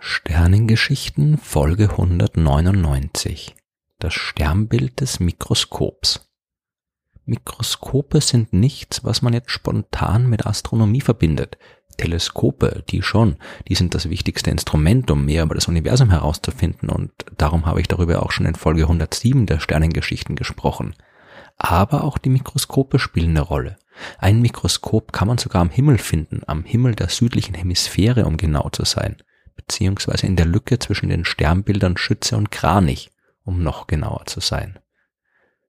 Sternengeschichten Folge 199 Das Sternbild des Mikroskops Mikroskope sind nichts, was man jetzt spontan mit Astronomie verbindet. Teleskope, die schon, die sind das wichtigste Instrument, um mehr über das Universum herauszufinden und darum habe ich darüber auch schon in Folge 107 der Sternengeschichten gesprochen. Aber auch die Mikroskope spielen eine Rolle. Ein Mikroskop kann man sogar am Himmel finden, am Himmel der südlichen Hemisphäre, um genau zu sein beziehungsweise in der Lücke zwischen den Sternbildern Schütze und Kranich, um noch genauer zu sein.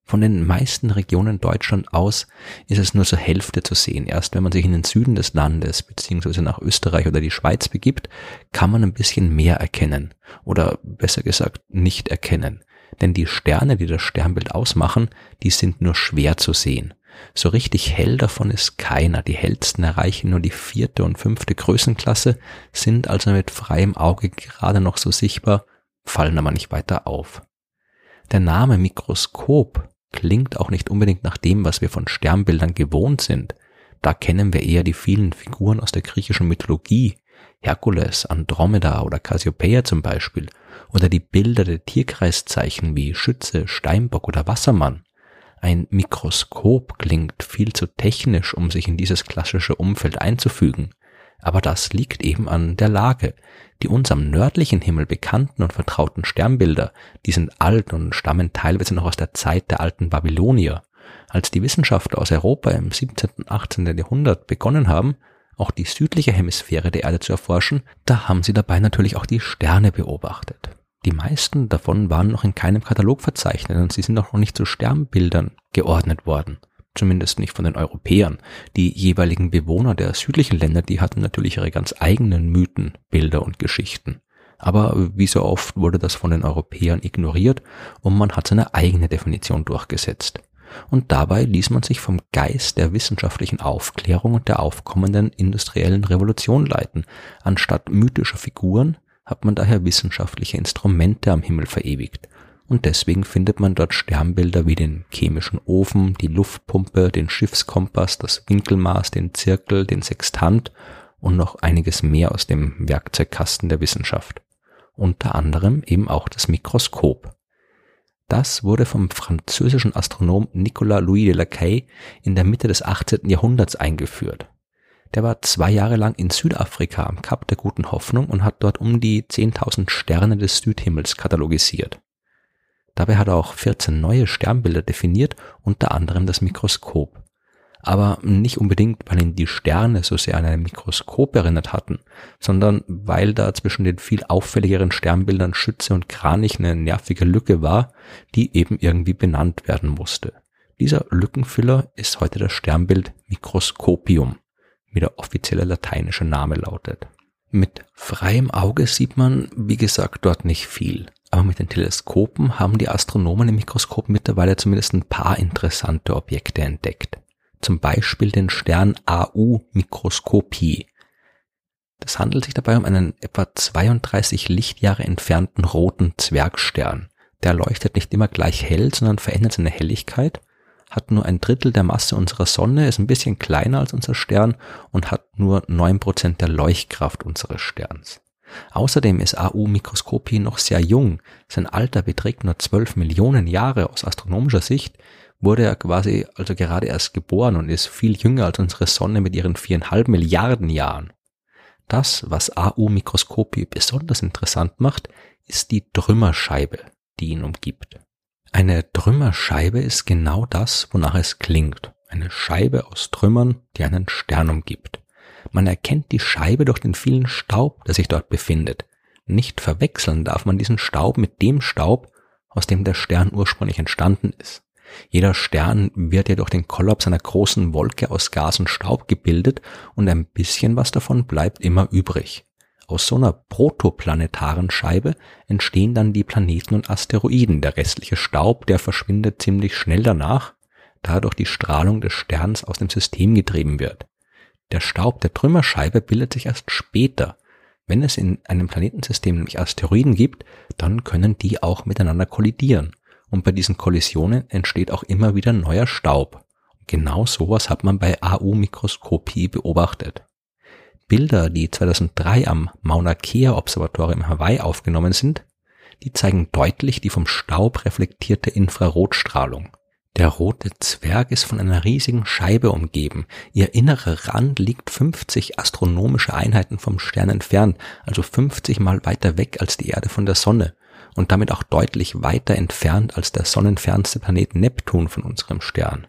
Von den meisten Regionen Deutschland aus ist es nur zur Hälfte zu sehen. Erst wenn man sich in den Süden des Landes beziehungsweise nach Österreich oder die Schweiz begibt, kann man ein bisschen mehr erkennen. Oder besser gesagt nicht erkennen. Denn die Sterne, die das Sternbild ausmachen, die sind nur schwer zu sehen. So richtig hell davon ist keiner. Die hellsten erreichen nur die vierte und fünfte Größenklasse, sind also mit freiem Auge gerade noch so sichtbar, fallen aber nicht weiter auf. Der Name Mikroskop klingt auch nicht unbedingt nach dem, was wir von Sternbildern gewohnt sind. Da kennen wir eher die vielen Figuren aus der griechischen Mythologie, Herkules, Andromeda oder Cassiopeia zum Beispiel, oder die Bilder der Tierkreiszeichen wie Schütze, Steinbock oder Wassermann. Ein Mikroskop klingt viel zu technisch, um sich in dieses klassische Umfeld einzufügen. Aber das liegt eben an der Lage. Die uns am nördlichen Himmel bekannten und vertrauten Sternbilder, die sind alt und stammen teilweise noch aus der Zeit der alten Babylonier. Als die Wissenschaftler aus Europa im 17. und 18. Jahrhundert begonnen haben, auch die südliche Hemisphäre der Erde zu erforschen, da haben sie dabei natürlich auch die Sterne beobachtet. Die meisten davon waren noch in keinem Katalog verzeichnet und sie sind auch noch nicht zu Sternbildern geordnet worden. Zumindest nicht von den Europäern. Die jeweiligen Bewohner der südlichen Länder, die hatten natürlich ihre ganz eigenen Mythen, Bilder und Geschichten. Aber wie so oft wurde das von den Europäern ignoriert und man hat seine eigene Definition durchgesetzt. Und dabei ließ man sich vom Geist der wissenschaftlichen Aufklärung und der aufkommenden industriellen Revolution leiten. Anstatt mythischer Figuren hat man daher wissenschaftliche Instrumente am Himmel verewigt. Und deswegen findet man dort Sternbilder wie den chemischen Ofen, die Luftpumpe, den Schiffskompass, das Winkelmaß, den Zirkel, den Sextant und noch einiges mehr aus dem Werkzeugkasten der Wissenschaft. Unter anderem eben auch das Mikroskop. Das wurde vom französischen Astronom Nicolas Louis de Lacaille in der Mitte des 18. Jahrhunderts eingeführt. Der war zwei Jahre lang in Südafrika am Kap der Guten Hoffnung und hat dort um die 10.000 Sterne des Südhimmels katalogisiert. Dabei hat er auch 14 neue Sternbilder definiert, unter anderem das Mikroskop. Aber nicht unbedingt, weil ihn die Sterne so sehr an ein Mikroskop erinnert hatten, sondern weil da zwischen den viel auffälligeren Sternbildern Schütze und Kranich eine nervige Lücke war, die eben irgendwie benannt werden musste. Dieser Lückenfüller ist heute das Sternbild Mikroskopium wie der offizielle lateinische Name lautet. Mit freiem Auge sieht man, wie gesagt, dort nicht viel. Aber mit den Teleskopen haben die Astronomen im Mikroskop mittlerweile zumindest ein paar interessante Objekte entdeckt. Zum Beispiel den Stern AU Mikroskopie. Das handelt sich dabei um einen etwa 32 Lichtjahre entfernten roten Zwergstern. Der leuchtet nicht immer gleich hell, sondern verändert seine Helligkeit hat nur ein Drittel der Masse unserer Sonne, ist ein bisschen kleiner als unser Stern und hat nur neun Prozent der Leuchtkraft unseres Sterns. Außerdem ist AU-Mikroskopie noch sehr jung. Sein Alter beträgt nur zwölf Millionen Jahre. Aus astronomischer Sicht wurde er quasi also gerade erst geboren und ist viel jünger als unsere Sonne mit ihren viereinhalb Milliarden Jahren. Das, was AU-Mikroskopie besonders interessant macht, ist die Trümmerscheibe, die ihn umgibt. Eine Trümmerscheibe ist genau das, wonach es klingt. Eine Scheibe aus Trümmern, die einen Stern umgibt. Man erkennt die Scheibe durch den vielen Staub, der sich dort befindet. Nicht verwechseln darf man diesen Staub mit dem Staub, aus dem der Stern ursprünglich entstanden ist. Jeder Stern wird ja durch den Kollaps einer großen Wolke aus Gas und Staub gebildet und ein bisschen was davon bleibt immer übrig. Aus so einer protoplanetaren Scheibe entstehen dann die Planeten und Asteroiden. Der restliche Staub, der verschwindet ziemlich schnell danach, da durch die Strahlung des Sterns aus dem System getrieben wird. Der Staub der Trümmerscheibe bildet sich erst später. Wenn es in einem Planetensystem nämlich Asteroiden gibt, dann können die auch miteinander kollidieren. Und bei diesen Kollisionen entsteht auch immer wieder neuer Staub. Genau sowas hat man bei AU-Mikroskopie beobachtet. Bilder, die 2003 am Mauna Kea Observatorium Hawaii aufgenommen sind, die zeigen deutlich die vom Staub reflektierte Infrarotstrahlung. Der rote Zwerg ist von einer riesigen Scheibe umgeben. Ihr innerer Rand liegt 50 astronomische Einheiten vom Stern entfernt, also 50 mal weiter weg als die Erde von der Sonne und damit auch deutlich weiter entfernt als der sonnenfernste Planet Neptun von unserem Stern.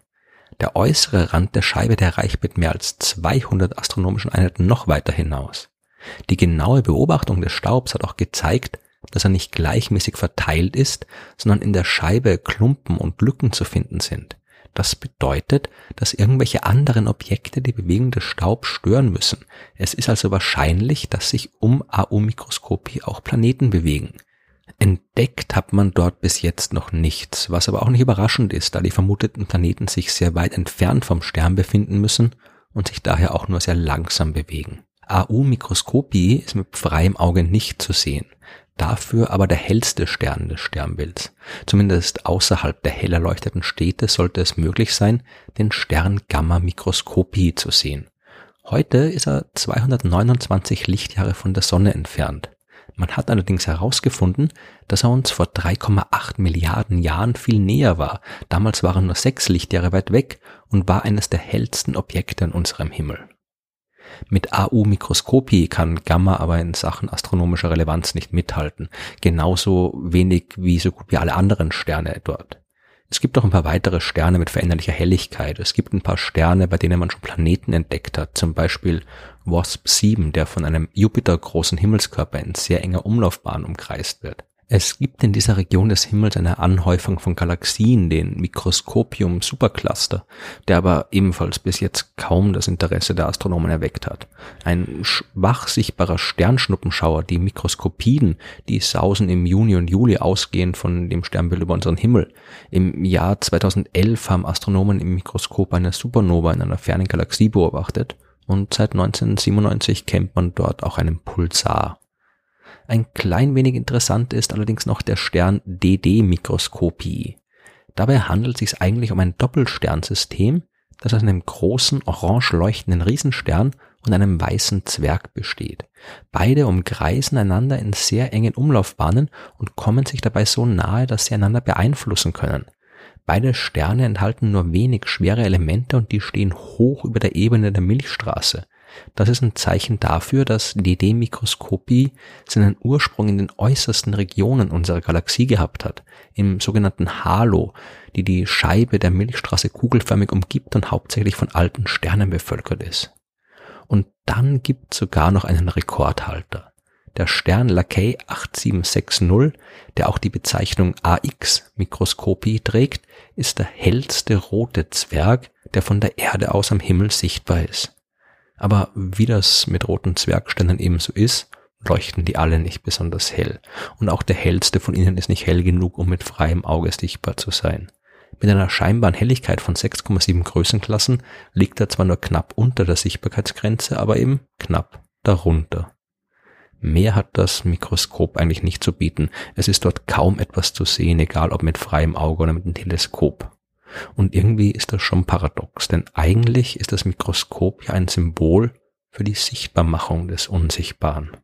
Der äußere Rand der Scheibe, der reicht mit mehr als 200 astronomischen Einheiten noch weiter hinaus. Die genaue Beobachtung des Staubs hat auch gezeigt, dass er nicht gleichmäßig verteilt ist, sondern in der Scheibe Klumpen und Lücken zu finden sind. Das bedeutet, dass irgendwelche anderen Objekte die Bewegung des Staubs stören müssen. Es ist also wahrscheinlich, dass sich um AU-Mikroskopie auch Planeten bewegen. Entdeckt hat man dort bis jetzt noch nichts, was aber auch nicht überraschend ist, da die vermuteten Planeten sich sehr weit entfernt vom Stern befinden müssen und sich daher auch nur sehr langsam bewegen. AU-Mikroskopie ist mit freiem Auge nicht zu sehen dafür aber der hellste Stern des Sternbilds. Zumindest außerhalb der hell erleuchteten Städte sollte es möglich sein, den Stern Gamma-Mikroskopie zu sehen. Heute ist er 229 Lichtjahre von der Sonne entfernt. Man hat allerdings herausgefunden, dass er uns vor 3,8 Milliarden Jahren viel näher war. Damals war er nur sechs Lichtjahre weit weg und war eines der hellsten Objekte in unserem Himmel. Mit AU-Mikroskopie kann Gamma aber in Sachen astronomischer Relevanz nicht mithalten. Genauso wenig wie so gut wie alle anderen Sterne dort. Es gibt auch ein paar weitere Sterne mit veränderlicher Helligkeit. Es gibt ein paar Sterne, bei denen man schon Planeten entdeckt hat. Zum Beispiel WASP 7, der von einem Jupiter-großen Himmelskörper in sehr enger Umlaufbahn umkreist wird. Es gibt in dieser Region des Himmels eine Anhäufung von Galaxien, den Mikroskopium Supercluster, der aber ebenfalls bis jetzt kaum das Interesse der Astronomen erweckt hat. Ein schwach sichtbarer Sternschnuppenschauer, die Mikroskopiden, die sausen im Juni und Juli ausgehend von dem Sternbild über unseren Himmel. Im Jahr 2011 haben Astronomen im Mikroskop eine Supernova in einer fernen Galaxie beobachtet und seit 1997 kennt man dort auch einen Pulsar. Ein klein wenig interessant ist allerdings noch der Stern DD-Mikroskopie. Dabei handelt es sich eigentlich um ein Doppelsternsystem, das aus einem großen orange leuchtenden Riesenstern und einem weißen Zwerg besteht. Beide umkreisen einander in sehr engen Umlaufbahnen und kommen sich dabei so nahe, dass sie einander beeinflussen können. Beide Sterne enthalten nur wenig schwere Elemente und die stehen hoch über der Ebene der Milchstraße. Das ist ein Zeichen dafür, dass DD-Mikroskopie seinen Ursprung in den äußersten Regionen unserer Galaxie gehabt hat, im sogenannten Halo, die die Scheibe der Milchstraße kugelförmig umgibt und hauptsächlich von alten Sternen bevölkert ist. Und dann gibt sogar noch einen Rekordhalter. Der Stern Lacaille 8760, der auch die Bezeichnung AX-Mikroskopie trägt, ist der hellste rote Zwerg, der von der Erde aus am Himmel sichtbar ist. Aber wie das mit roten Zwergsternen ebenso ist, leuchten die alle nicht besonders hell. Und auch der hellste von ihnen ist nicht hell genug, um mit freiem Auge sichtbar zu sein. Mit einer scheinbaren Helligkeit von 6,7 Größenklassen liegt er zwar nur knapp unter der Sichtbarkeitsgrenze, aber eben knapp darunter. Mehr hat das Mikroskop eigentlich nicht zu bieten. Es ist dort kaum etwas zu sehen, egal ob mit freiem Auge oder mit dem Teleskop. Und irgendwie ist das schon paradox, denn eigentlich ist das Mikroskop ja ein Symbol für die Sichtbarmachung des Unsichtbaren.